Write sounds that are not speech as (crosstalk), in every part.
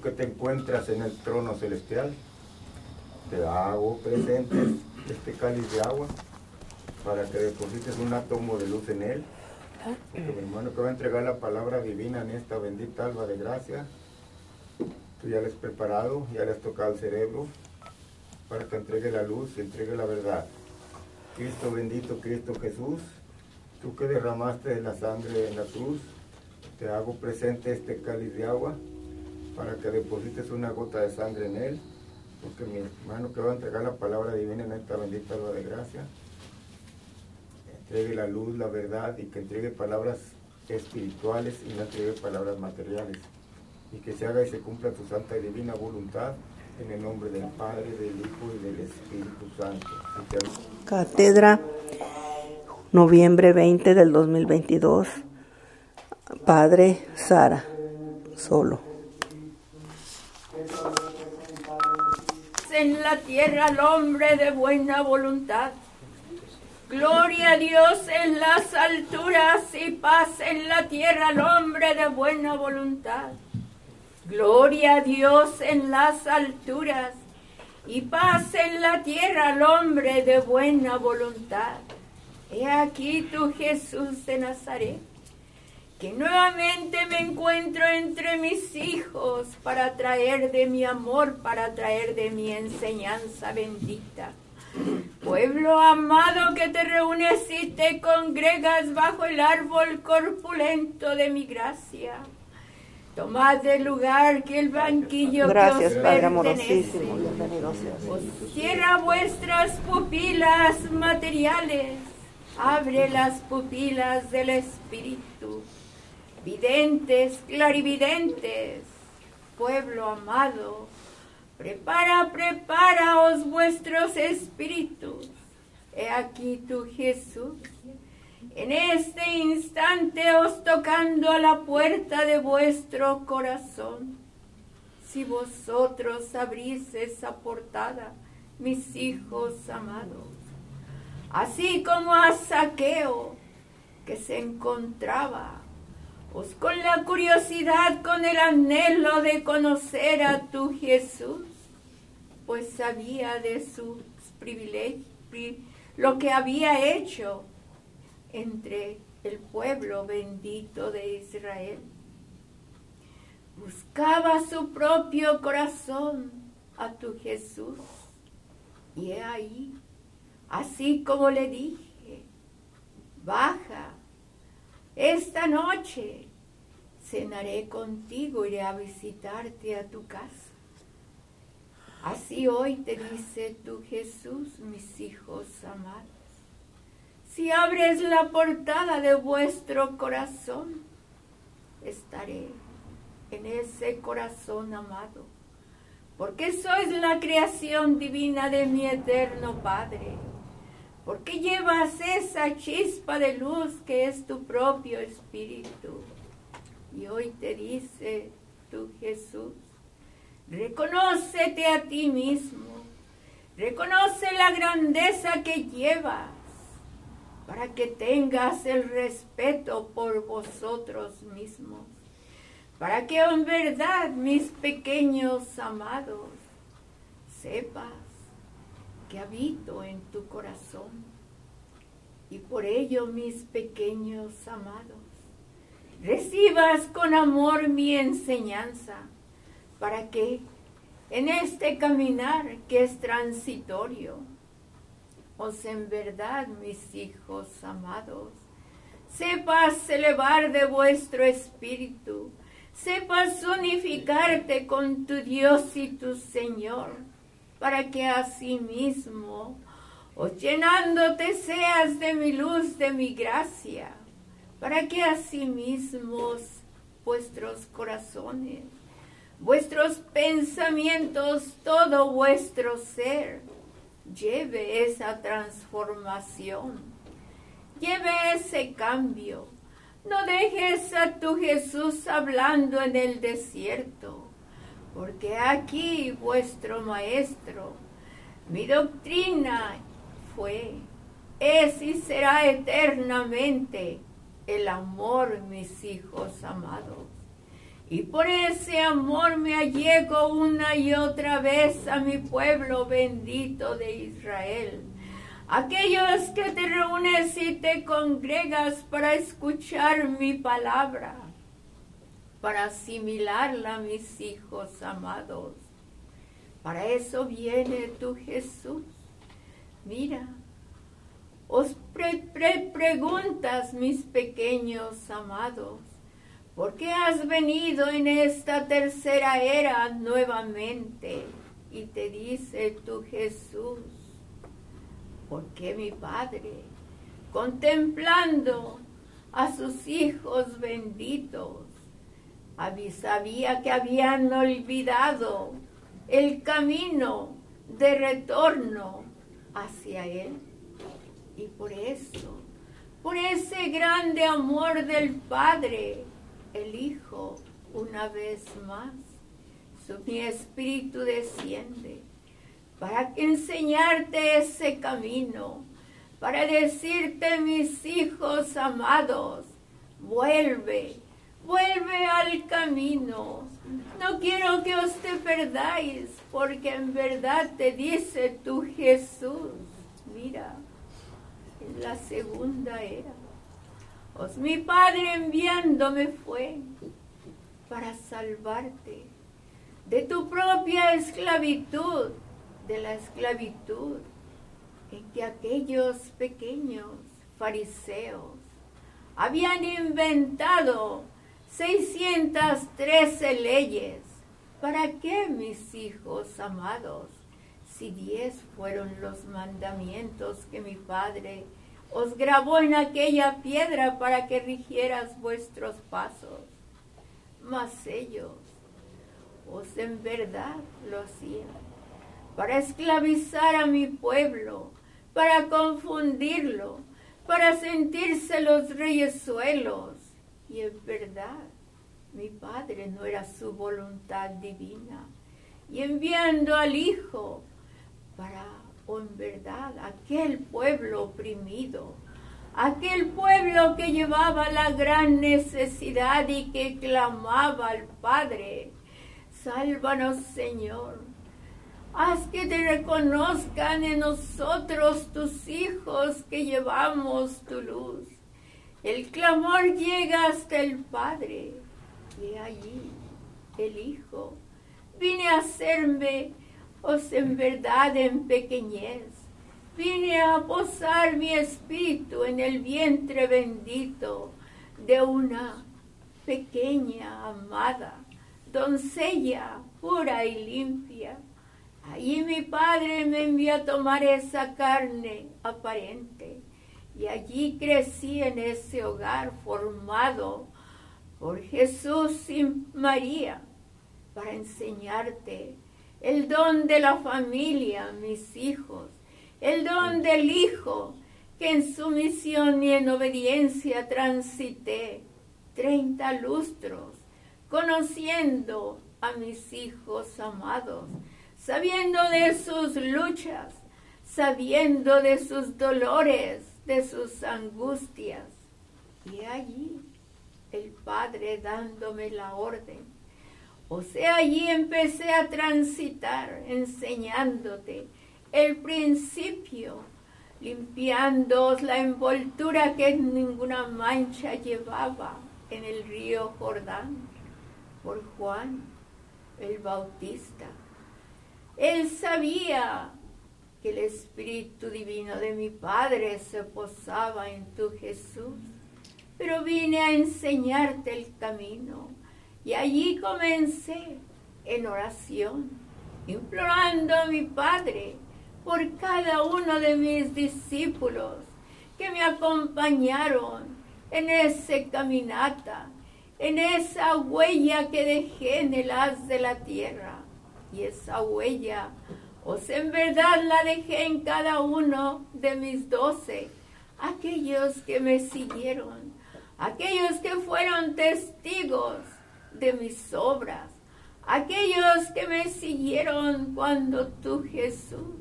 tú que te encuentras en el trono celestial, te hago presente este cáliz de agua para que deposites un átomo de luz en él. Porque mi hermano que va a entregar la palabra divina en esta bendita alba de gracia, tú ya le has preparado, ya le has tocado el cerebro para que entregue la luz y entregue la verdad. Cristo bendito, Cristo Jesús, tú que derramaste la sangre en la cruz, te hago presente este cáliz de agua para que deposites una gota de sangre en él, porque mi hermano que va a entregar la palabra divina en esta bendita alba de gracia, entregue la luz, la verdad y que entregue palabras espirituales y no entregue palabras materiales. Y que se haga y se cumpla tu santa y divina voluntad en el nombre del Padre, del Hijo y del Espíritu Santo. Cátedra, noviembre 20 del 2022. Padre Sara, solo. En la tierra al hombre de buena voluntad. Gloria a Dios en las alturas y paz en la tierra al hombre de buena voluntad. Gloria a Dios en las alturas y paz en la tierra al hombre de buena voluntad. He aquí tu Jesús de Nazaret que nuevamente me encuentro entre mis hijos para traer de mi amor, para traer de mi enseñanza bendita. Pueblo amado que te reúnes y te congregas bajo el árbol corpulento de mi gracia. Tomad el lugar que el banquillo Gracias, que os Padre pertenece. Os cierra vuestras pupilas materiales, abre las pupilas del Espíritu. Videntes, clarividentes, pueblo amado, prepara, preparaos vuestros espíritus. He aquí tu Jesús, en este instante os tocando a la puerta de vuestro corazón. Si vosotros abrís esa portada, mis hijos amados, así como a Saqueo, que se encontraba pues con la curiosidad, con el anhelo de conocer a tu Jesús, pues sabía de sus privilegios, lo que había hecho entre el pueblo bendito de Israel. Buscaba su propio corazón a tu Jesús. Y he ahí, así como le dije, baja, esta noche cenaré contigo, iré a visitarte a tu casa. Así hoy te dice tu Jesús, mis hijos amados. Si abres la portada de vuestro corazón, estaré en ese corazón amado, porque sois la creación divina de mi eterno Padre, porque llevas esa chispa de luz que es tu propio espíritu. Y hoy te dice tu Jesús, reconócete a ti mismo, reconoce la grandeza que llevas para que tengas el respeto por vosotros mismos, para que en verdad, mis pequeños amados, sepas que habito en tu corazón. Y por ello, mis pequeños amados, recibas con amor mi enseñanza, para que en este caminar que es transitorio, os en verdad, mis hijos amados, sepas elevar de vuestro espíritu, sepas unificarte con tu Dios y tu Señor, para que asimismo, os llenándote seas de mi luz, de mi gracia, para que asimismo vuestros corazones, vuestros pensamientos, todo vuestro ser, lleve esa transformación, lleve ese cambio. No dejes a tu Jesús hablando en el desierto, porque aquí vuestro Maestro, mi doctrina fue, es y será eternamente el amor, mis hijos amados. Y por ese amor me allego una y otra vez a mi pueblo bendito de Israel. Aquellos que te reúnes y te congregas para escuchar mi palabra, para asimilarla, mis hijos amados. Para eso viene tu Jesús. Mira, os preguntas, mis pequeños amados, ¿por qué has venido en esta tercera era nuevamente? Y te dice tu Jesús, porque mi Padre, contemplando a sus hijos benditos, sabía que habían olvidado el camino de retorno hacia Él. Y por eso, por ese grande amor del Padre, el Hijo, una vez más, su, mi espíritu desciende para enseñarte ese camino, para decirte, mis hijos amados, vuelve, vuelve al camino. No quiero que os te perdáis, porque en verdad te dice tu Jesús, mira, en la segunda era. Os mi Padre enviándome fue para salvarte de tu propia esclavitud, de la esclavitud en que aquellos pequeños fariseos habían inventado 613 leyes. ¿Para qué, mis hijos amados? si diez fueron los mandamientos que mi Padre os grabó en aquella piedra para que rigieras vuestros pasos. Mas ellos os en verdad lo hacían para esclavizar a mi pueblo, para confundirlo, para sentirse los reyesuelos. Y en verdad, mi Padre no era su voluntad divina. Y enviando al Hijo para, o en verdad, aquel pueblo oprimido, aquel pueblo que llevaba la gran necesidad y que clamaba al Padre, sálvanos Señor. Haz que te reconozcan en nosotros tus hijos que llevamos tu luz. El clamor llega hasta el Padre y allí el Hijo. Vine a hacerme os en verdad en pequeñez. Vine a posar mi espíritu en el vientre bendito de una pequeña amada, doncella pura y limpia. Allí mi padre me envió a tomar esa carne aparente y allí crecí en ese hogar formado por Jesús y María para enseñarte el don de la familia, mis hijos, el don del Hijo, que en su misión y en obediencia transité treinta lustros, conociendo a mis hijos amados, sabiendo de sus luchas, sabiendo de sus dolores, de sus angustias. Y allí el Padre dándome la orden o sea, allí empecé a transitar enseñándote el principio, limpiando la envoltura que ninguna mancha llevaba en el río Jordán por Juan el Bautista. Él sabía que el Espíritu Divino de mi Padre se posaba en tu Jesús, pero vine a enseñarte el camino y allí comencé en oración, implorando a mi Padre por cada uno de mis discípulos que me acompañaron en ese caminata, en esa huella que dejé en el haz de la tierra. Y esa huella, os en verdad la dejé en cada uno de mis doce, aquellos que me siguieron, aquellos que fueron testigos de mis obras, aquellos que me siguieron cuando tú Jesús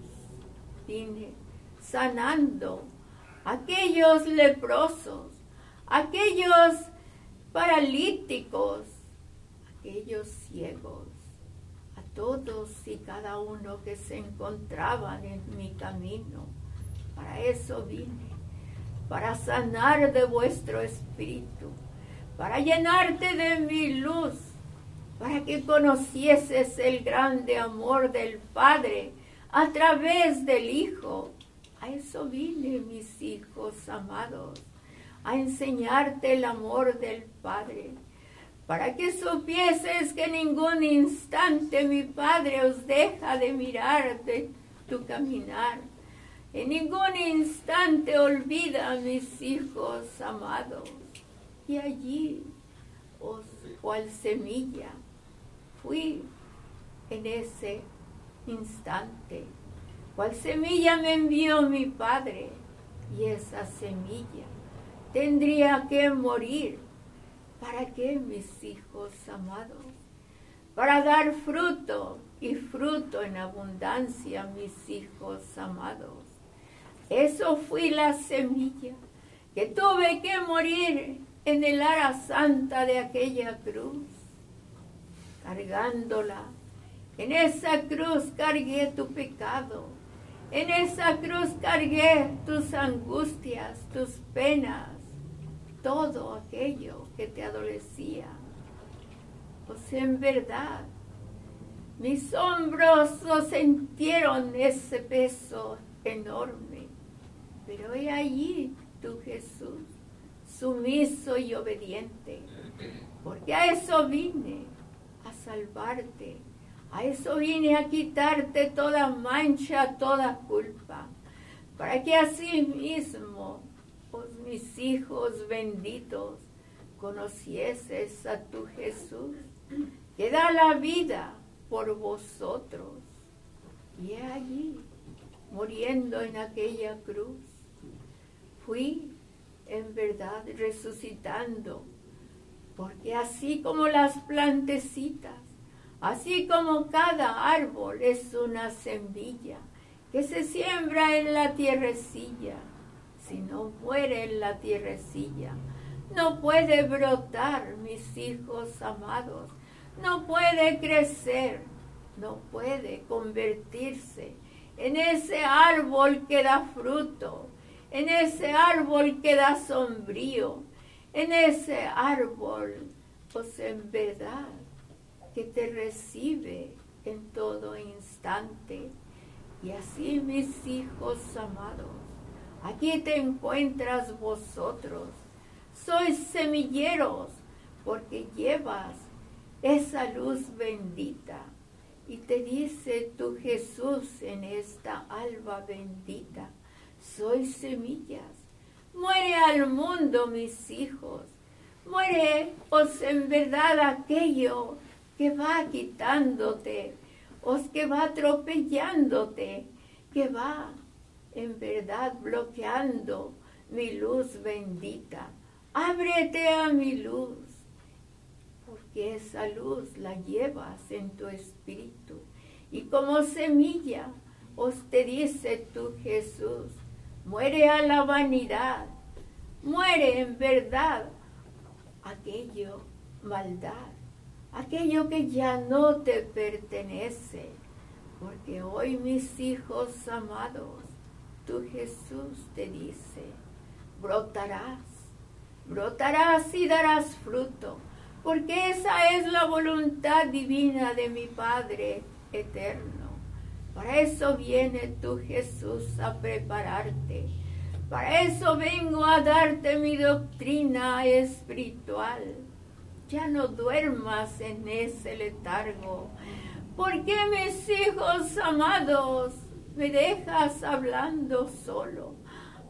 vine sanando, aquellos leprosos, aquellos paralíticos, aquellos ciegos, todos y cada uno que se encontraban en mi camino. Para eso vine, para sanar de vuestro espíritu, para llenarte de mi luz, para que conocieses el grande amor del Padre a través del Hijo. A eso vine, mis hijos amados, a enseñarte el amor del Padre para que supieses que ningún instante mi Padre os deja de mirar de tu caminar. En ningún instante olvida a mis hijos amados. Y allí, os, cual semilla, fui en ese instante. Cual semilla me envió mi Padre. Y esa semilla tendría que morir ¿Para qué, mis hijos amados? Para dar fruto y fruto en abundancia, mis hijos amados. Eso fui la semilla que tuve que morir en el ara santa de aquella cruz, cargándola. En esa cruz cargué tu pecado. En esa cruz cargué tus angustias, tus penas, todo aquello que te adolecía. Pues en verdad, mis hombros sintieron ese peso enorme. Pero he allí tu Jesús, sumiso y obediente, porque a eso vine, a salvarte, a eso vine a quitarte toda mancha, toda culpa, para que así mismo mis hijos benditos, conocieses a tu Jesús, que da la vida por vosotros. Y allí, muriendo en aquella cruz, fui en verdad resucitando, porque así como las plantecitas, así como cada árbol es una semilla que se siembra en la tierrecilla, si no muere en la tierrecilla. No puede brotar, mis hijos amados. No puede crecer. No puede convertirse en ese árbol que da fruto, en ese árbol que da sombrío, en ese árbol, pues en verdad, que te recibe en todo instante. Y así mis hijos amados, Aquí te encuentras vosotros. Sois semilleros porque llevas esa luz bendita. Y te dice tu Jesús en esta alba bendita, sois semillas. Muere al mundo, mis hijos. Muere, os en verdad aquello que va quitándote, os que va atropellándote, que va en verdad bloqueando mi luz bendita. Ábrete a mi luz, porque esa luz la llevas en tu espíritu. Y como semilla os te dice tu Jesús, muere a la vanidad, muere en verdad aquello maldad, aquello que ya no te pertenece, porque hoy mis hijos amados, tu Jesús te dice, brotarás, brotarás y darás fruto, porque esa es la voluntad divina de mi Padre eterno. Para eso viene tu Jesús a prepararte. Para eso vengo a darte mi doctrina espiritual. Ya no duermas en ese letargo, porque mis hijos amados, me dejas hablando solo,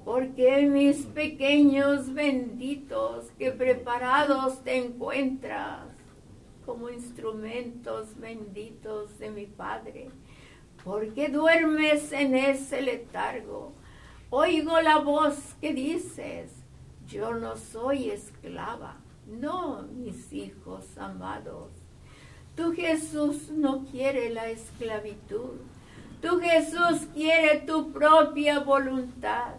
porque mis pequeños benditos que preparados te encuentras como instrumentos benditos de mi Padre, porque duermes en ese letargo. Oigo la voz que dices, yo no soy esclava, no, mis hijos amados. Tu Jesús no quiere la esclavitud, Tu Jesús quiere tu propia voluntad.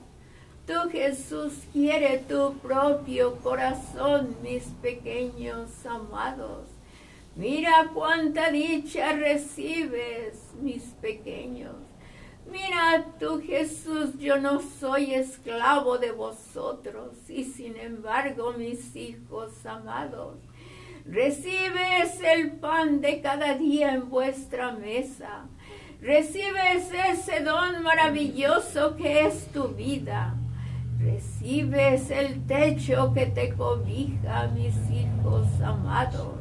Tu Jesús quiere tu propio corazón, mis pequeños amados. Mira cuánta dicha recibes, mis pequeños. Mira tú, Jesús, yo no soy esclavo de vosotros, y sin embargo, mis hijos amados, recibes el pan de cada día en vuestra mesa. Recibes ese don maravilloso que es tu vida. Recibes el techo que te cobija, mis hijos amados.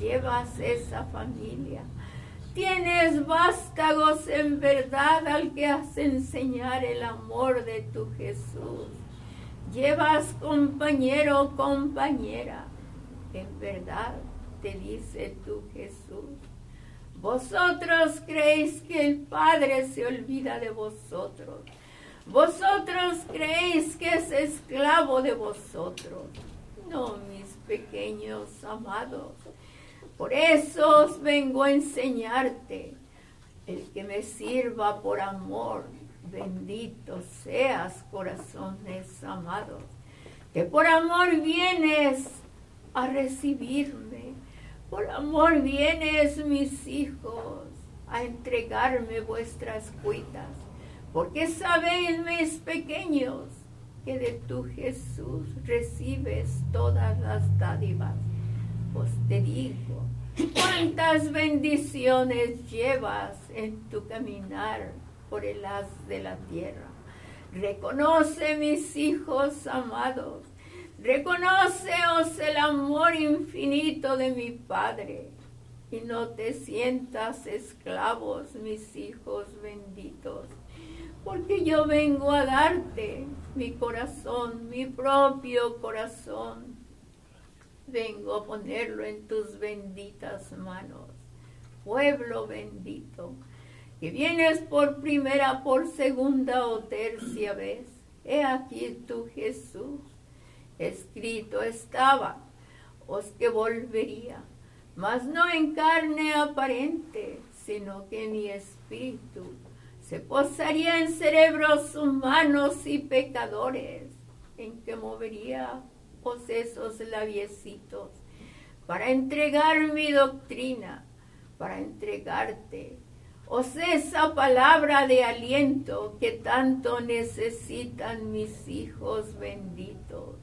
Llevas esa familia. Tienes vástagos en verdad al que has enseñar el amor de tu Jesús. Llevas compañero, compañera. En verdad te dice tu Jesús. Vosotros creéis que el Padre se olvida de vosotros vosotros creéis que es esclavo de vosotros. No, mis pequeños amados. Por eso os vengo a enseñarte. El que me sirva por amor, bendito seas, corazones amados. Que por amor vienes a recibirme. Por amor vienes, mis hijos, a entregarme vuestras cuitas porque sabéis, mis pequeños, que de tu Jesús recibes todas las dádivas. Pues te digo, cuántas bendiciones llevas en tu caminar por el haz de la tierra. Reconoce, mis hijos amados, reconoceos el amor infinito de mi Padre y no te sientas esclavos, mis hijos benditos porque yo vengo a darte mi corazón, mi propio corazón. Vengo a ponerlo en tus benditas manos. Pueblo bendito, que vienes por primera, por segunda o tercia vez. He aquí tu Jesús. Escrito estaba, os que volvería, mas no en carne aparente, sino que mi espíritu se posaría en cerebros humanos y pecadores, en que movería pues esos labiecitos para entregar mi doctrina, para entregarte, os esa palabra de aliento que tanto necesitan mis hijos benditos.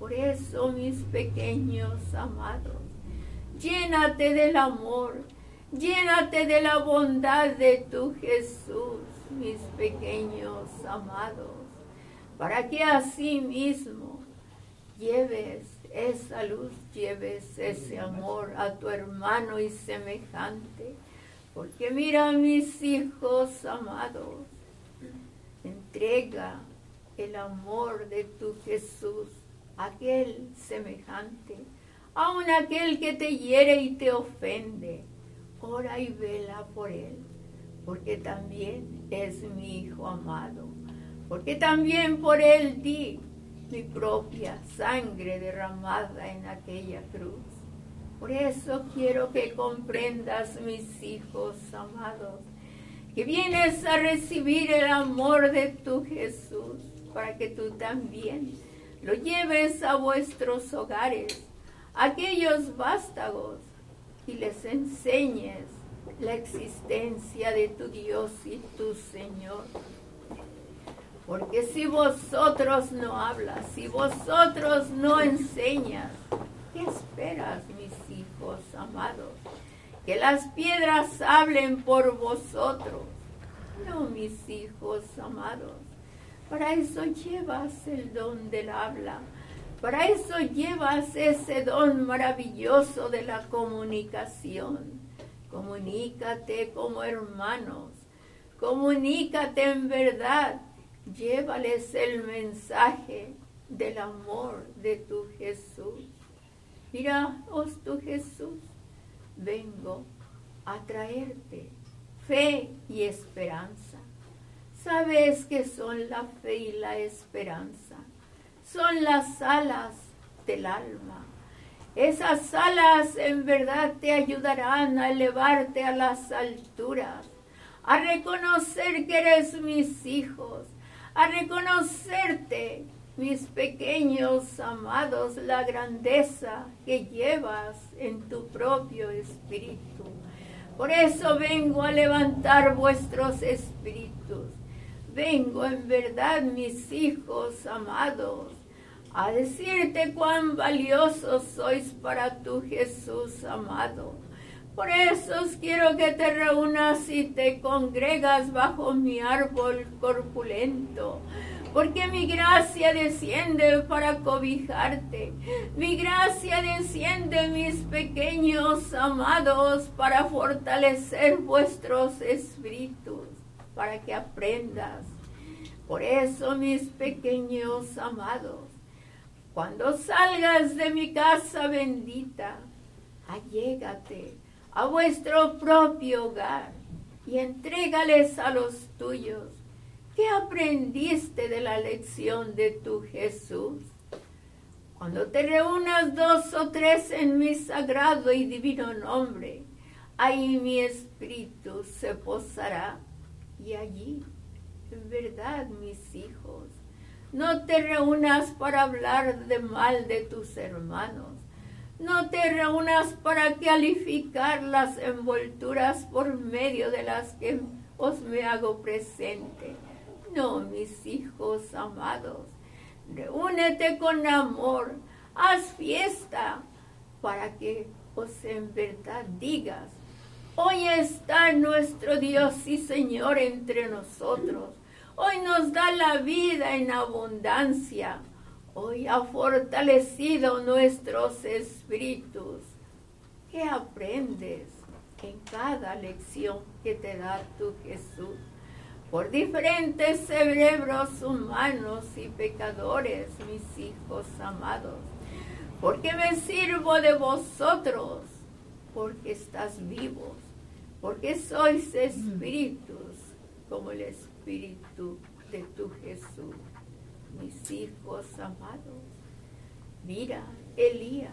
Por eso, mis pequeños amados, llénate del amor, Llénate de la bondad de tu Jesús, mis pequeños amados, para que así mismo lleves esa luz, lleves ese amor a tu hermano y semejante. Porque mira, mis hijos amados, entrega el amor de tu Jesús aquel semejante, aun aquel que te hiere y te ofende ora y vela por él, porque también es mi hijo amado, porque también por él di mi propia sangre derramada en aquella cruz. Por eso quiero que comprendas, mis hijos amados, que vienes a recibir el amor de tu Jesús, para que tú también lo lleves a vuestros hogares, aquellos vástagos y les enseñes la existencia de tu Dios y tu Señor. Porque si vosotros no hablas, si vosotros no enseñas, ¿qué esperas, mis hijos amados? Que las piedras hablen por vosotros. No, mis hijos amados. Para eso llevas el don del habla para eso llevas ese don maravilloso de la comunicación. Comunícate como hermanos, comunícate en verdad, llévales el mensaje del amor de tu Jesús. Mira, oh tu Jesús, vengo a traerte fe y esperanza. Sabes que son la fe y la esperanza son las alas del alma. Esas alas en verdad te ayudarán a elevarte a las alturas, a reconocer que eres mis hijos, a reconocerte mis pequeños amados, la grandeza que llevas en tu propio espíritu. Por eso vengo a levantar vuestros espíritus. Vengo en verdad, mis hijos amados, a decirte cuán valiosos sois para tu Jesús amado. Por eso quiero que te reúnas y te congregas bajo mi árbol corpulento porque mi gracia desciende para cobijarte. Mi gracia desciende, mis pequeños amados, para fortalecer vuestros espíritus, para que aprendas. Por eso, mis pequeños amados, cuando salgas de mi casa bendita, allégate a vuestro propio hogar y entrégales a los tuyos ¿Qué aprendiste de la lección de tu Jesús? Cuando te reúnas dos o tres en mi sagrado y divino nombre, ahí mi espíritu se posará. Y allí, en verdad, mis hijos, no te reúnas para hablar de mal de tus hermanos. No te reúnas para calificar las envolturas por medio de las que os me hago presente no, mis hijos amados, reúnete con amor, haz fiesta para que os en verdad digas, hoy está nuestro Dios y Señor entre nosotros, hoy nos da la vida en abundancia, hoy ha fortalecido nuestros espíritus. ¿Qué aprendes en cada lección que te da tu Jesús? por diferentes cerebros humanos y pecadores, mis hijos amados, porque me sirvo de vosotros, porque estás vivos, porque sois espíritus como el espíritu de tu Jesús, mis hijos amados. Mira, Elías,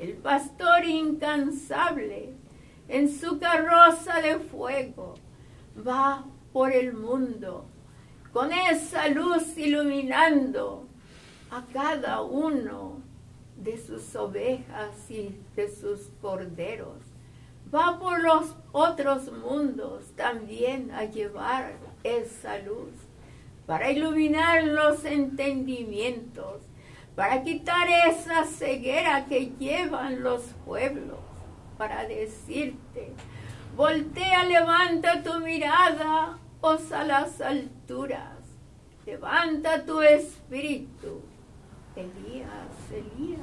el pastor incansable, en su carroza de fuego, va por el mundo, con esa luz iluminando a cada uno de sus ovejas y de sus corderos. Va por los otros mundos también a llevar esa luz, para iluminar los entendimientos, para quitar esa ceguera que llevan los pueblos, para decirte, voltea, levanta tu mirada a las alturas, levanta tu espíritu. Elías, Elías,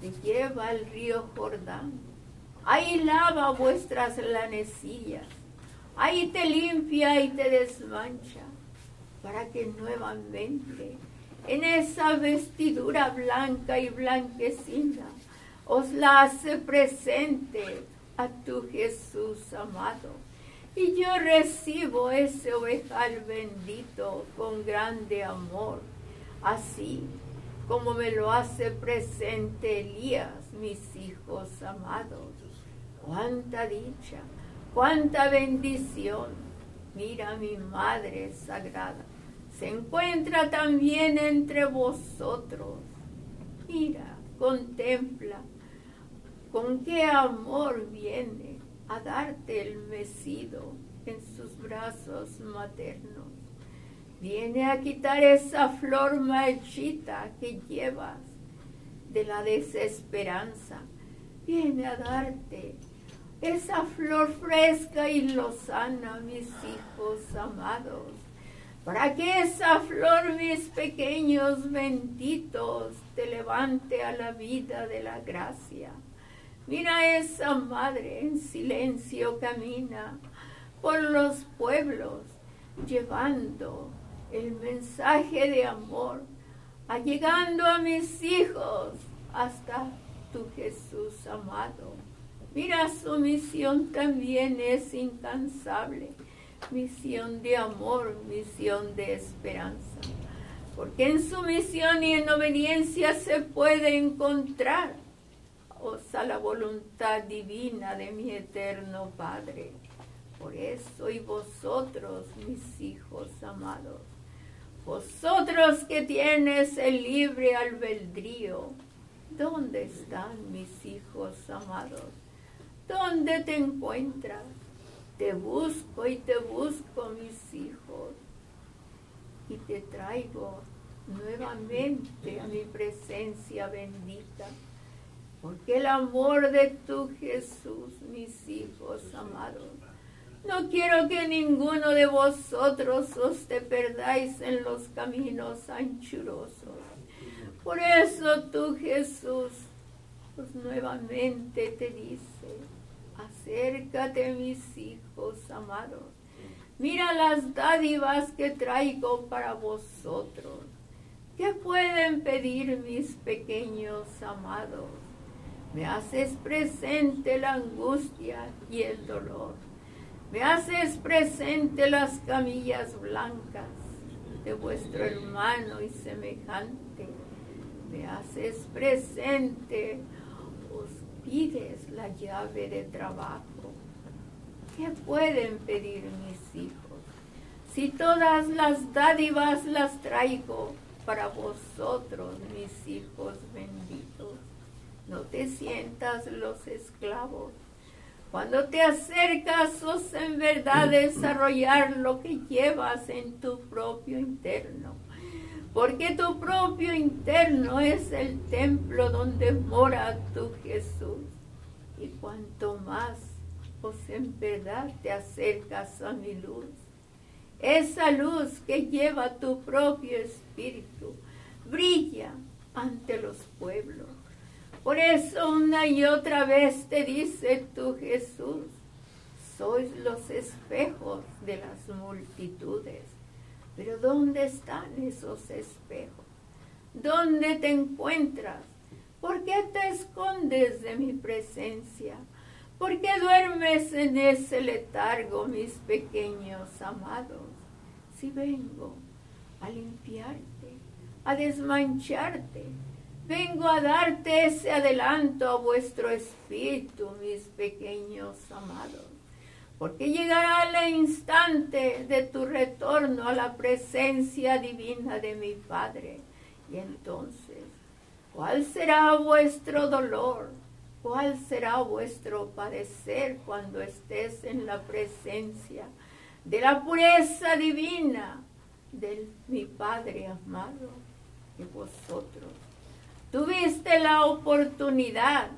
te lleva al río Jordán. Ahí lava vuestras lanecillas. Ahí te limpia y te desmancha para que nuevamente en esa vestidura blanca y blanquecina os la hace presente a tu Jesús amado y yo recibo ese ovejal bendito con grande amor, así como me lo hace presente Elías, mis hijos amados. Cuánta dicha, cuánta bendición. Mira mi Madre Sagrada, se encuentra también entre vosotros. Mira, contempla con qué amor viene a darte el mecido en sus brazos maternos. Viene a quitar esa flor marchita que llevas de la desesperanza. Viene a darte esa flor fresca y lozana, mis hijos amados, para que esa flor, mis pequeños benditos, te levante a la vida de la gracia Mira esa madre en silencio camina por los pueblos llevando el mensaje de amor, allegando a mis hijos hasta tu Jesús amado. Mira su misión también es incansable, misión de amor, misión de esperanza, porque en su misión y en obediencia se puede encontrar a la voluntad divina de mi eterno Padre. Por eso y vosotros, mis hijos amados, Vosotros que tienes el libre albedrío, ¿dónde están mis hijos amados? ¿Dónde te encuentras? Te busco y te busco, mis hijos, y te traigo nuevamente a mi presencia bendita, porque el amor de tu Jesús, mis hijos amados, no quiero que ninguno de vosotros os te perdáis en los caminos anchurosos. Por eso tú, Jesús, pues nuevamente te dice, acércate mis hijos amados. Mira las dádivas que traigo para vosotros. ¿Qué pueden pedir mis pequeños amados? Me haces presente la angustia y el dolor me haces presente las camillas blancas de vuestro hermano y semejante. Me haces presente, pides la llave de trabajo. ¿Qué pueden pedir mis hijos? Si todas las dádivas las traigo para vosotros, mis hijos benditos, no te sientas los esclavos cuando te acercas, os en verdad desarrollar lo que llevas en tu propio interno. Porque tu propio interno es el templo donde mora tu Jesús. Y cuanto más os en verdad te acercas a mi luz, esa luz que lleva tu propio espíritu brilla ante los pueblos por eso una y otra vez te dice tú Jesús, sois los espejos de las multitudes. Pero ¿dónde están esos espejos? ¿Dónde te encuentras? ¿Por qué te escondes de mi presencia? ¿Por qué duermes en ese letargo, mis pequeños amados? Si vengo a limpiarte, a desmancharte, Vengo a darte ese adelanto a vuestro espíritu, mis pequeños amados, porque llegará el instante de tu retorno a la presencia divina de mi Padre. Y entonces, ¿cuál será vuestro dolor? ¿Cuál será vuestro padecer cuando estés en la presencia de la pureza divina de mi Padre amado y vosotros? Tuviste la oportunidad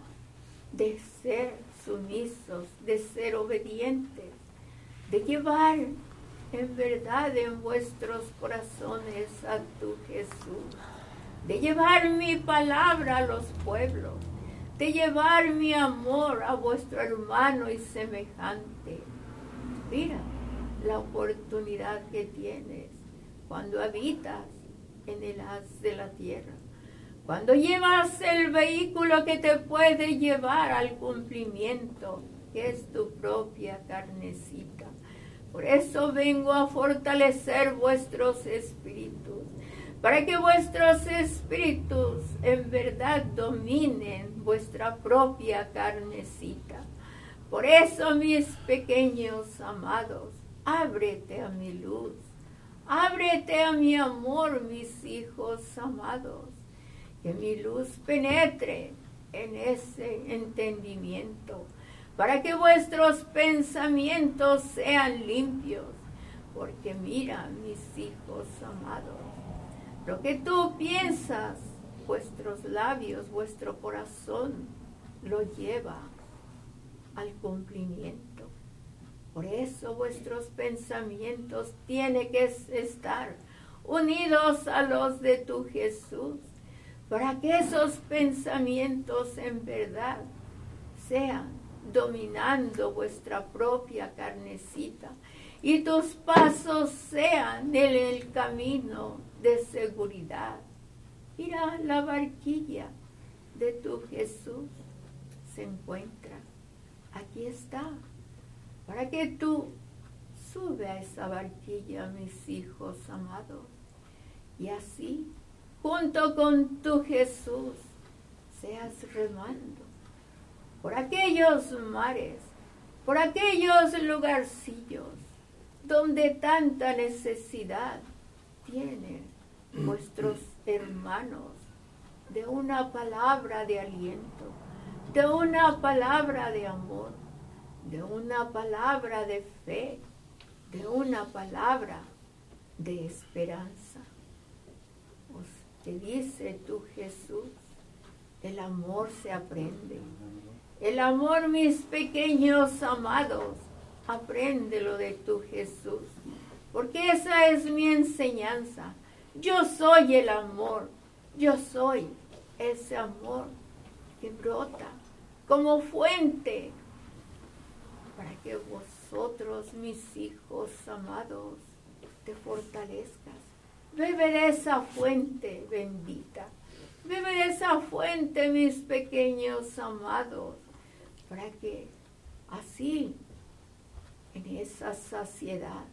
de ser sumisos, de ser obedientes, de llevar en verdad en vuestros corazones a tu Jesús, de llevar mi palabra a los pueblos, de llevar mi amor a vuestro hermano y semejante. Mira la oportunidad que tienes cuando habitas en el haz de la tierra. Cuando llevas el vehículo que te puede llevar al cumplimiento, que es tu propia carnecita. Por eso vengo a fortalecer vuestros espíritus, para que vuestros espíritus en verdad dominen vuestra propia carnecita. Por eso, mis pequeños amados, ábrete a mi luz, ábrete a mi amor, mis hijos amados que mi luz penetre en ese entendimiento, para que vuestros pensamientos sean limpios, porque mira, mis hijos amados, lo que tú piensas, vuestros labios, vuestro corazón, lo lleva al cumplimiento. Por eso vuestros pensamientos tienen que estar unidos a los de tu Jesús para que esos pensamientos en verdad sean dominando vuestra propia carnecita y tus pasos sean en el camino de seguridad. Mira la barquilla de tu Jesús se encuentra. Aquí está. Para que tú sube a esa barquilla, mis hijos amados. Y así junto con tu Jesús, seas remando por aquellos mares, por aquellos lugarcillos donde tanta necesidad tienen vuestros hermanos de una palabra de aliento, de una palabra de amor, de una palabra de fe, de una palabra de esperanza. Dice tú Jesús, el amor se aprende. El amor, mis pequeños amados, apréndelo de tu Jesús, porque esa es mi enseñanza. Yo soy el amor, yo soy ese amor que brota como fuente para que vosotros, mis hijos amados, te fortalezcas. Bebe de esa fuente bendita. Bebe de esa fuente, mis pequeños amados, para que así, en esa saciedad,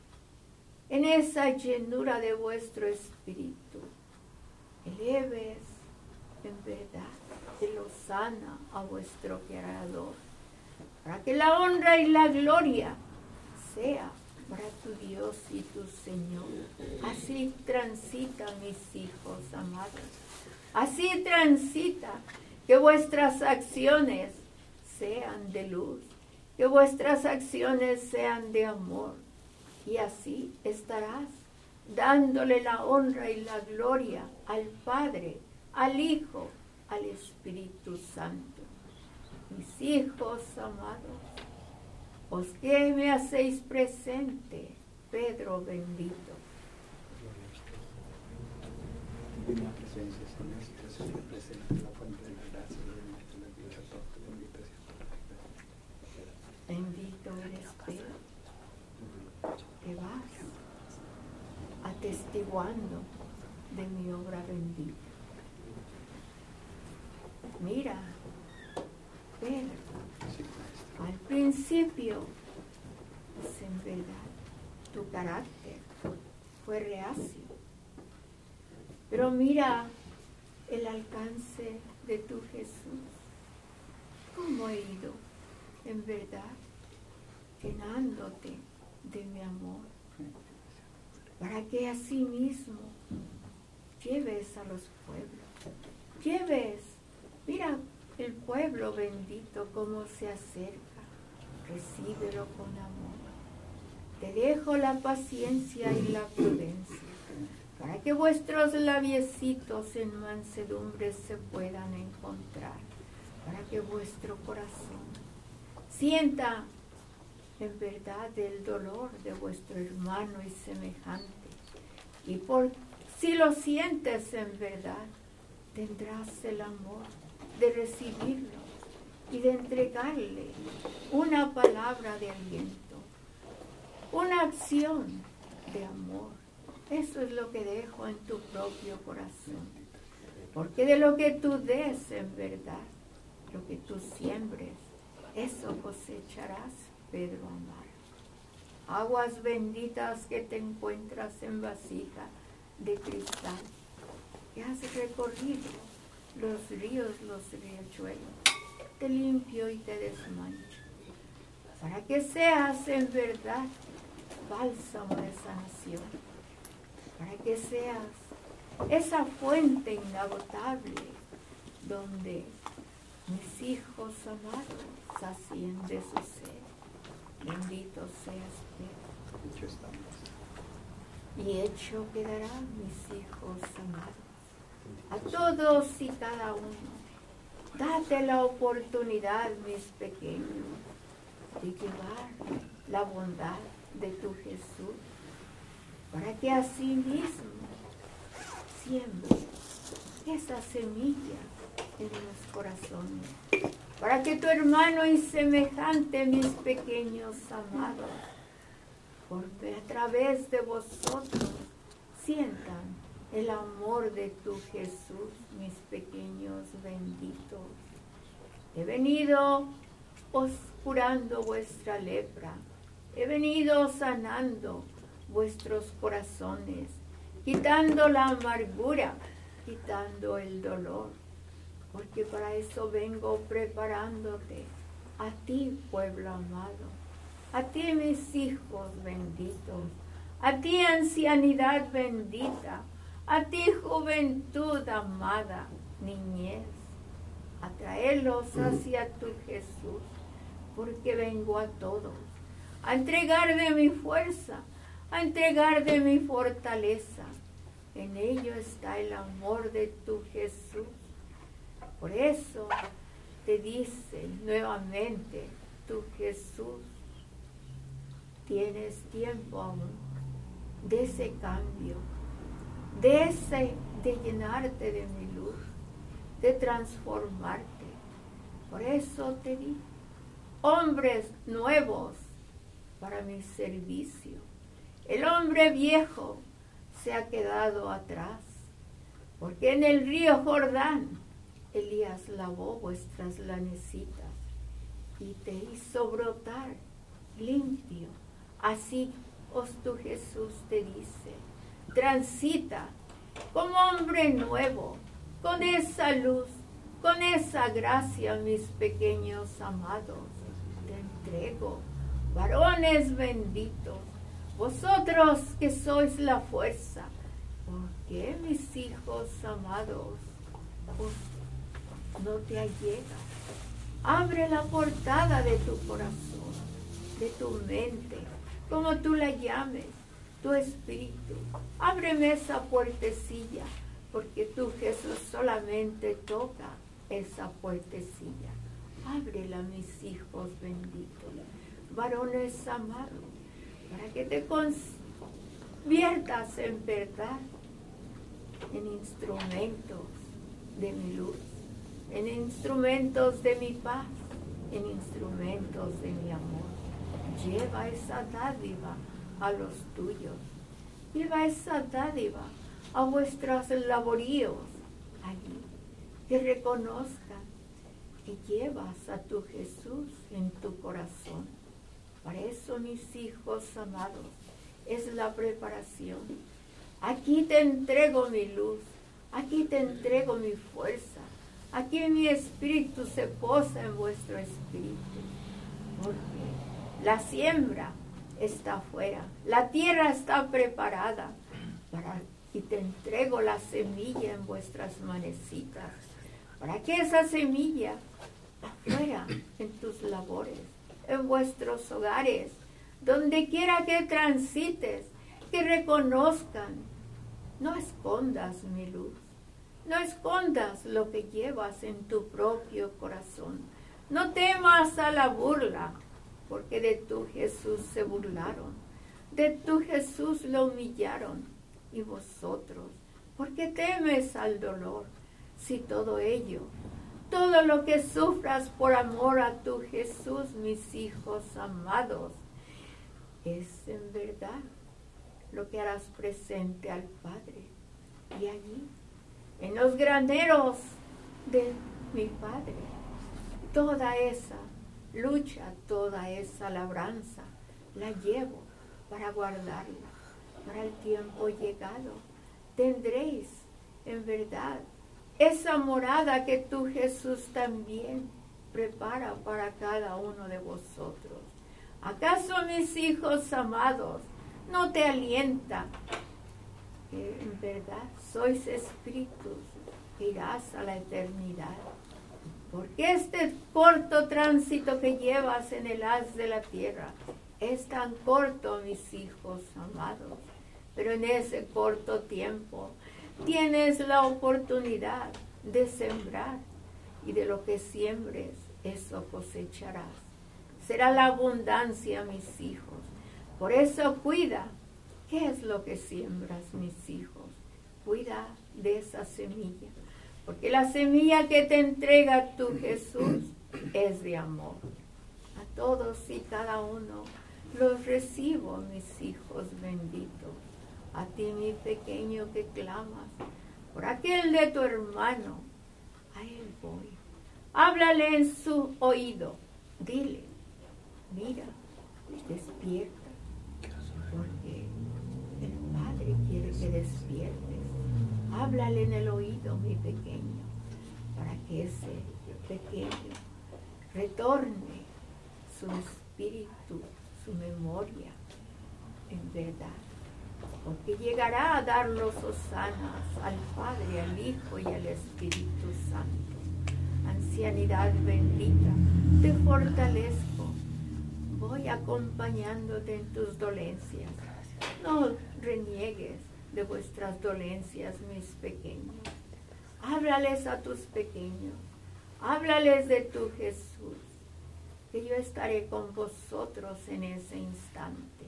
en esa llenura de vuestro espíritu, eleves en verdad de lo sana a vuestro Creador, para que la honra y la gloria sea para tu Dios y tu Señor. Así transita, mis hijos amados. Así transita, que vuestras acciones sean de luz, que vuestras acciones sean de amor. Y así estarás dándole la honra y la gloria al Padre, al Hijo, al Espíritu Santo. Mis hijos amados, os que me hacéis presente, Pedro bendito. Divina presencia, Señor, si te haces presente la fuente de la gracia bendito sea Bendito eres Pedro, que vas atestiguando de mi obra bendita. Mira, Pedro, principio, pues en verdad, tu carácter fue reacio. Pero mira el alcance de tu Jesús. ¿Cómo he ido, en verdad, llenándote de mi amor? Para que así mismo lleves a los pueblos, lleves, mira el pueblo bendito cómo se acerca, recíbelo con amor. Te dejo la paciencia y la prudencia, para que vuestros labiecitos en mansedumbre se puedan encontrar, para que vuestro corazón sienta en verdad el dolor de vuestro hermano y semejante. Y por si lo sientes en verdad, tendrás el amor de recibirlo y de entregarle una palabra de aliento, una acción de amor. Eso es lo que dejo en tu propio corazón. Porque de lo que tú des en verdad, lo que tú siembres, eso cosecharás, Pedro amar. Aguas benditas que te encuentras en vasija de cristal, que has recorrido los ríos, los riachuelos, te limpio y te desmancho, para que seas en verdad bálsamo de sanación, para que seas esa fuente inagotable donde mis hijos amados sacien de su sed. Bendito seas, Pedro, estamos. y hecho quedará mis hijos amados. A todos y cada uno, date la oportunidad, mis pequeños, de llevar la bondad de tu Jesús, para que así mismo siembre esa semilla en los corazones, para que tu hermano y semejante, mis pequeños amados, porque a través de vosotros sientan el amor de tu Jesús, mis pequeños benditos. He venido os curando vuestra lepra, he venido sanando vuestros corazones, quitando la amargura, quitando el dolor, porque para eso vengo preparándote a ti, pueblo amado, a ti, mis hijos benditos, a ti ancianidad bendita, a ti juventud amada, niñez, a traerlos hacia tu Jesús, porque vengo a todos, a entregar de mi fuerza, a entregar de mi fortaleza. En ello está el amor de tu Jesús. Por eso te dice nuevamente tu Jesús, tienes tiempo aún de ese cambio, de ese, de llenarte de mi luz, de transformarte. Por eso te di hombres nuevos para mi servicio. El hombre viejo se ha quedado atrás, porque en el río Jordán Elías lavó vuestras lanecitas y te hizo brotar limpio. Así os tu Jesús te dice, transita como hombre nuevo, con esa luz, con esa gracia, mis pequeños amados. Te entrego, varones benditos, vosotros que sois la fuerza, porque mis hijos amados no te allegas. Abre la portada de tu corazón, de tu mente, como tú la llames, tu espíritu. Ábreme esa puertecilla, porque tú Jesús solamente toca esa puertecilla. Ábrela, mis hijos benditos, varones amados, para que te conviertas en verdad en instrumentos de mi luz, en instrumentos de mi paz, en instrumentos de mi amor. Lleva esa dádiva a los tuyos. Lleva esa dádiva a vuestros laboríos allí. Que reconozcan que llevas a tu Jesús en tu corazón. Para eso, mis hijos amados, es la preparación. Aquí te entrego mi luz, aquí te entrego mi fuerza, aquí mi espíritu se posa en vuestro espíritu. Porque la siembra está afuera, la tierra está preparada para, y te entrego la semilla en vuestras manecitas, para que esa semilla afuera en tus labores, en vuestros hogares, donde quiera que transites, que reconozcan, no escondas mi luz, no escondas lo que llevas en tu propio corazón, no temas a la burla, porque de tu Jesús se burlaron, de tu Jesús lo humillaron, y vosotros, ¿por qué temes al dolor? Si todo ello, todo lo que sufras por amor a tu Jesús, mis hijos amados, es en verdad lo que harás presente al Padre. Y allí, en los graneros de mi Padre, toda esa lucha, toda esa labranza, la llevo para guardarla para el tiempo llegado. Tendréis, en verdad, esa morada que tú Jesús también prepara para cada uno de vosotros. ¿Acaso mis hijos amados no te alienta que en verdad sois espíritus irás a la eternidad? Porque este corto tránsito que llevas en el haz de la tierra es tan corto, mis hijos amados, pero en ese corto tiempo tienes la oportunidad de sembrar y de lo que siembres, eso cosecharás. Será la abundancia, mis hijos. Por eso cuida. ¿Qué es lo que siembras, mis hijos? Cuida de esa semilla. Porque la semilla que te entrega tu Jesús es de amor. A todos y cada uno los recibo, mis hijos benditos. A ti, mi pequeño, que clamas por aquel de tu hermano. A él voy. Háblale en su oído. Dile, mira, despierta. Porque el Padre quiere que despiertes. Háblale en el oído, mi pequeño, para que ese pequeño retorne su espíritu, su memoria, en verdad, porque llegará a dar los al Padre, al Hijo y al Espíritu Santo. Ancianidad bendita, te fortalezco, voy acompañándote en tus dolencias. No reniegues de vuestras dolencias, mis pequeños. Háblales a tus pequeños, háblales de tu Jesús, que yo estaré con vosotros en ese instante.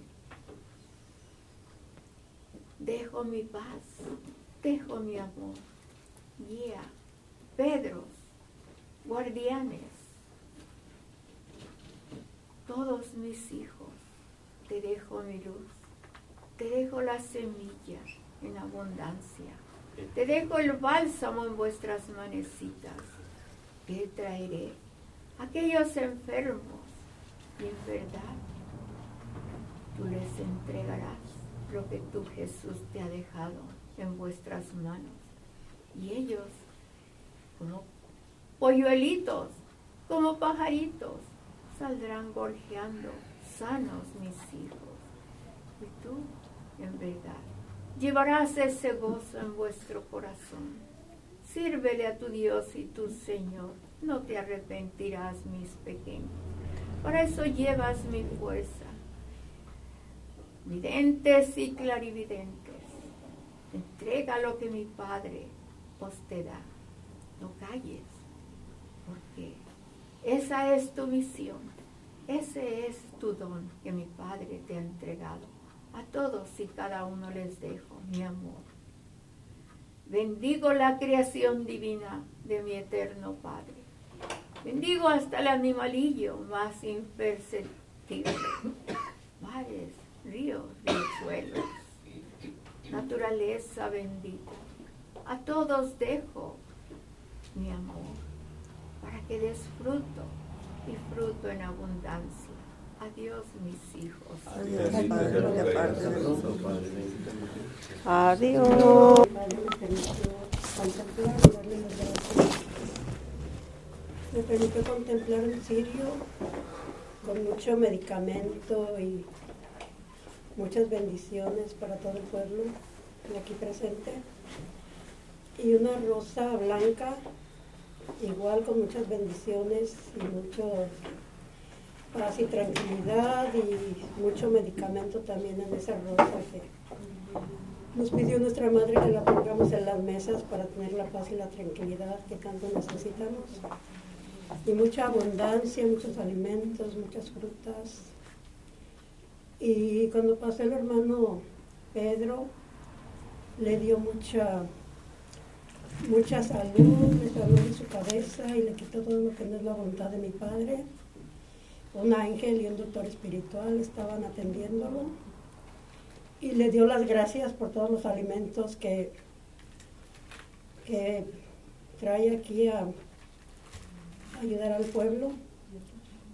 Dejo mi paz, dejo mi amor, guía, Pedros, guardianes, todos mis hijos, te dejo mi luz, te dejo la semilla en abundancia, te dejo el bálsamo en vuestras manecitas, te traeré aquellos enfermos y en verdad tú les entregarás lo que tú Jesús te ha dejado en vuestras manos. Y ellos, como polluelitos, como pajaritos, saldrán gorjeando sanos mis hijos. Y tú, en verdad, llevarás ese gozo en vuestro corazón. Sírvele a tu Dios y tu Señor. No te arrepentirás, mis pequeños. Para eso llevas mi fuerza. Videntes y clarividentes, entrega lo que mi Padre os te da. No calles, porque esa es tu misión, ese es tu don que mi Padre te ha entregado. A todos y cada uno les dejo mi amor. Bendigo la creación divina de mi eterno Padre. Bendigo hasta el animalillo más imperceptible. Mares, ríos, riachuelos, naturaleza bendita. A todos dejo mi amor para que des fruto y fruto en abundancia. Adiós, mis hijos. Adiós, Padre, de parte de nosotros. Adiós. Me permitió contemplar un sirio con mucho medicamento y muchas bendiciones para todo el pueblo aquí presente. Y una rosa blanca, igual con muchas bendiciones y mucho paz y tranquilidad y mucho medicamento también en esa rosa que nos pidió nuestra madre que la pongamos en las mesas para tener la paz y la tranquilidad que tanto necesitamos. Y mucha abundancia, muchos alimentos, muchas frutas. Y cuando pasó el hermano Pedro, le dio mucha, mucha salud, le sanó de su cabeza y le quitó todo lo que no es la voluntad de mi padre. Un ángel y un doctor espiritual estaban atendiéndolo. Y le dio las gracias por todos los alimentos que, que trae aquí a ayudar al pueblo.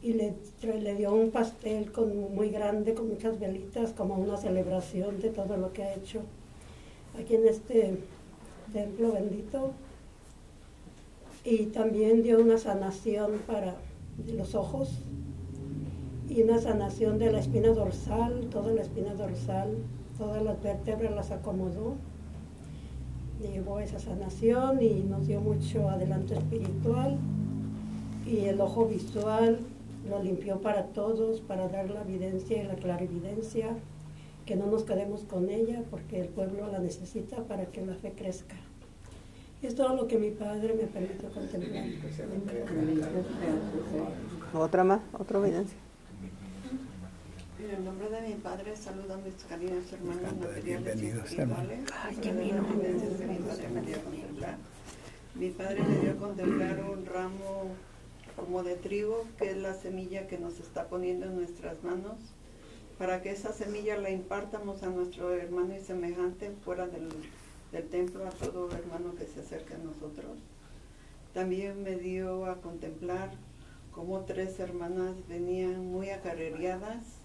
Y le, le dio un pastel con, muy grande con muchas velitas como una celebración de todo lo que ha hecho aquí en este templo bendito. Y también dio una sanación para los ojos y una sanación de la espina dorsal, toda la espina dorsal, todas las vértebras las acomodó. Llevó esa sanación y nos dio mucho adelanto espiritual y el ojo visual lo limpió para todos, para dar la evidencia y la clarividencia, que no nos quedemos con ella porque el pueblo la necesita para que la fe crezca. Y es todo lo que mi padre me permitió contemplar. Otra más, otra evidencia. En el nombre de mi Padre saludo a mis queridos hermanos materiales y espirituales. Ay, mi Padre me dio a contemplar. Mi Padre me dio a contemplar un ramo como de trigo, que es la semilla que nos está poniendo en nuestras manos, para que esa semilla la impartamos a nuestro hermano y semejante fuera del, del templo, a todo hermano que se acerque a nosotros. También me dio a contemplar cómo tres hermanas venían muy acarreadas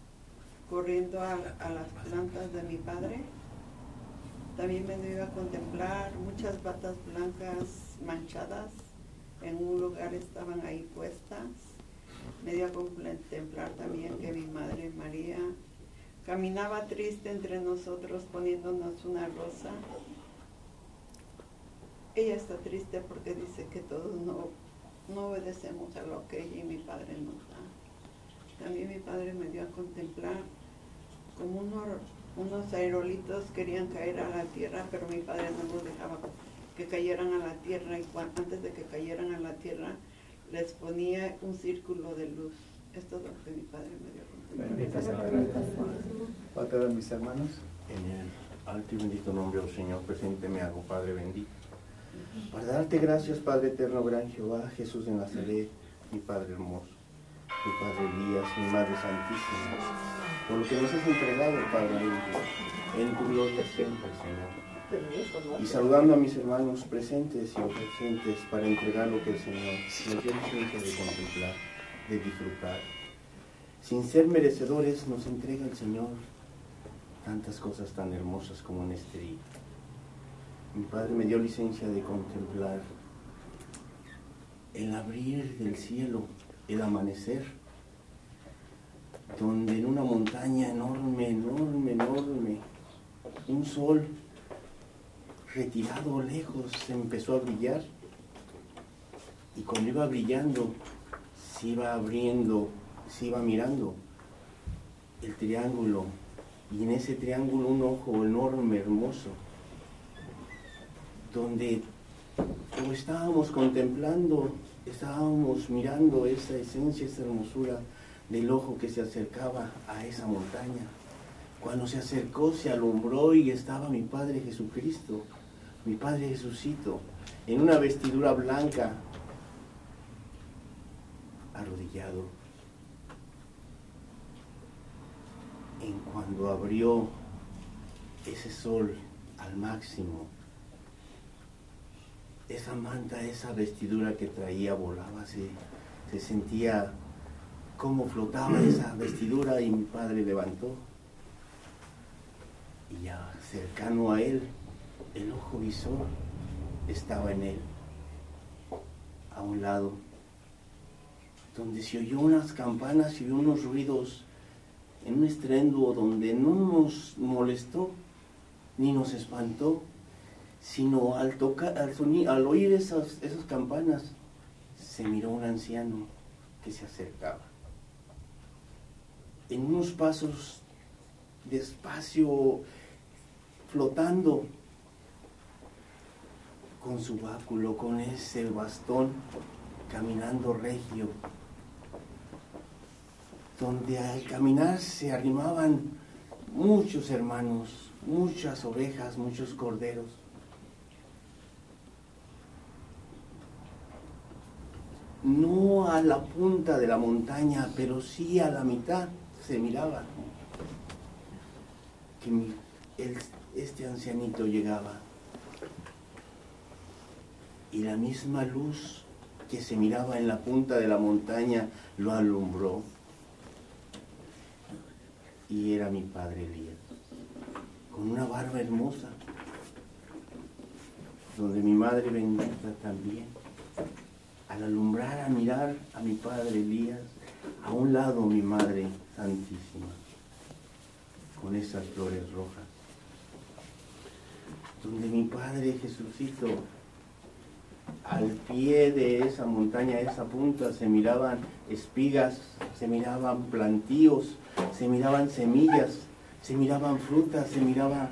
corriendo a, las plantas de mi padre. También me dio a contemplar muchas batas blancas manchadas, en un lugar estaban ahí puestas. Me dio a contemplar también que mi madre María caminaba triste entre nosotros poniéndonos una rosa. Ella está triste porque dice que todos no, no obedecemos a lo que ella y mi padre nos da. También mi padre me dio a contemplar como unos, unos aerolitos querían caer a la tierra, pero mi padre no los dejaba que cayeran a la tierra y antes de que cayeran a la tierra les ponía un círculo de luz. Esto es lo que mi padre me dio a contemplar. Bendito sea el Padre. Para todos mis hermanos. En el alto y bendito nombre del Señor, presente me hago, Padre bendito. Para darte gracias, Padre eterno, gran Jehová, Jesús de Nazaret, mi Padre hermoso, mi Padre Elías, mi Madre Santísima, por lo que nos has entregado, Padre en tu gloria siempre, Señor. Y saludando a mis hermanos presentes y ausentes para entregar lo que el Señor nos dio licencia de contemplar, de disfrutar. Sin ser merecedores nos entrega el Señor tantas cosas tan hermosas como en este día. Mi Padre me dio licencia de contemplar el abrir del cielo, el amanecer, donde en una montaña enorme, enorme, enorme, un sol retirado lejos empezó a brillar. Y cuando iba brillando se iba abriendo, se iba mirando el triángulo. Y en ese triángulo un ojo enorme, hermoso, donde como estábamos contemplando, estábamos mirando esa esencia, esa hermosura del ojo que se acercaba a esa montaña. Cuando se acercó, se alumbró y estaba mi Padre Jesucristo, mi Padre Jesucito, en una vestidura blanca, arrodillado. En cuando abrió ese sol al máximo, esa manta, esa vestidura que traía volaba, se, se sentía cómo flotaba (clears throat) esa vestidura y mi padre levantó. Y ya cercano a él, el ojo visor estaba en él, a un lado, donde se oyó unas campanas y unos ruidos en un estruendo donde no nos molestó ni nos espantó, sino al, tocar, al, soni- al oír esas, esas campanas, se miró un anciano que se acercaba. En unos pasos despacio, flotando, con su báculo, con ese bastón, caminando regio, donde al caminar se arrimaban muchos hermanos, muchas ovejas, muchos corderos. No a la punta de la montaña, pero sí a la mitad se miraba. Que el- este ancianito llegaba. Y la misma luz que se miraba en la punta de la montaña lo alumbró. Y era mi padre Elías con una barba hermosa donde mi madre bendita también al alumbrar, a mirar a mi padre Elías, a un lado mi madre santísima, con esas flores rojas, donde mi padre Jesucito, al pie de esa montaña, esa punta, se miraban espigas, se miraban plantíos, se miraban semillas, se miraban frutas, se miraba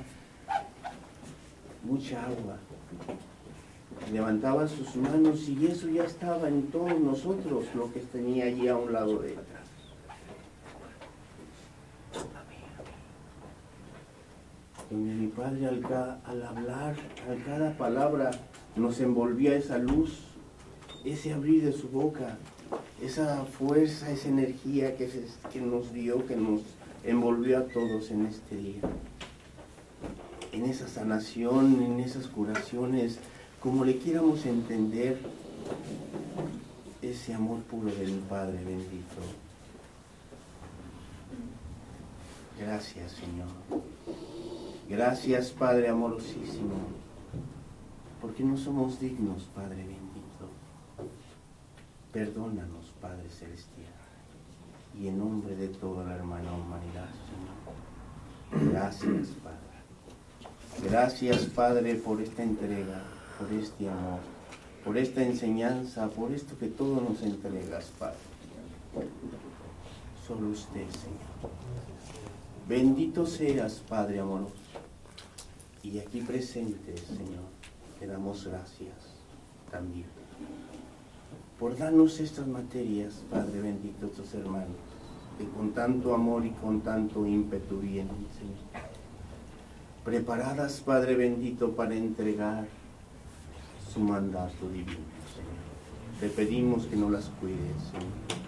mucha agua levantaba sus manos y eso ya estaba en todos nosotros, lo que tenía allí a un lado de él. Donde mi padre al, hablar, al cada palabra, nos envolvía esa luz, ese abrir de su boca, esa fuerza, esa energía que, que nos dio, que nos envolvió a todos en este día. En esa sanación, en esas curaciones, como le quieramos entender, ese amor puro del Padre bendito. Gracias, Señor. Gracias, Padre amorosísimo, porque no somos dignos, Padre bendito. Perdónanos, Padre celestial, y en nombre de toda la hermana humanidad, Señor, Gracias, Padre. Gracias, Padre, por esta entrega, por este amor, por esta enseñanza, por esto que todo nos entregas, Padre. Solo usted, Señor. Bendito seas, Padre amoroso. Y aquí presente, Señor, te damos gracias también por darnos estas materias, Padre bendito, tus hermanos, que con tanto amor y con tanto ímpetu vienen, Señor. Preparadas, Padre bendito, para entregar su mandato divino, Señor. Te pedimos que no las cuides, Señor.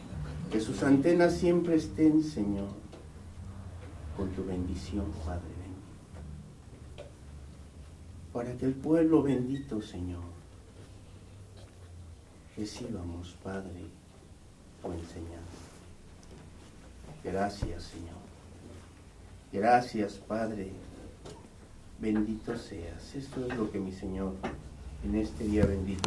Que sus antenas siempre estén, Señor, con tu bendición, Padre bendito. Para que el pueblo bendito, Señor, recibamos, Padre, tu enseñanza. Gracias, Señor. Gracias, Padre. Bendito seas. Esto es lo que mi Señor en este día bendito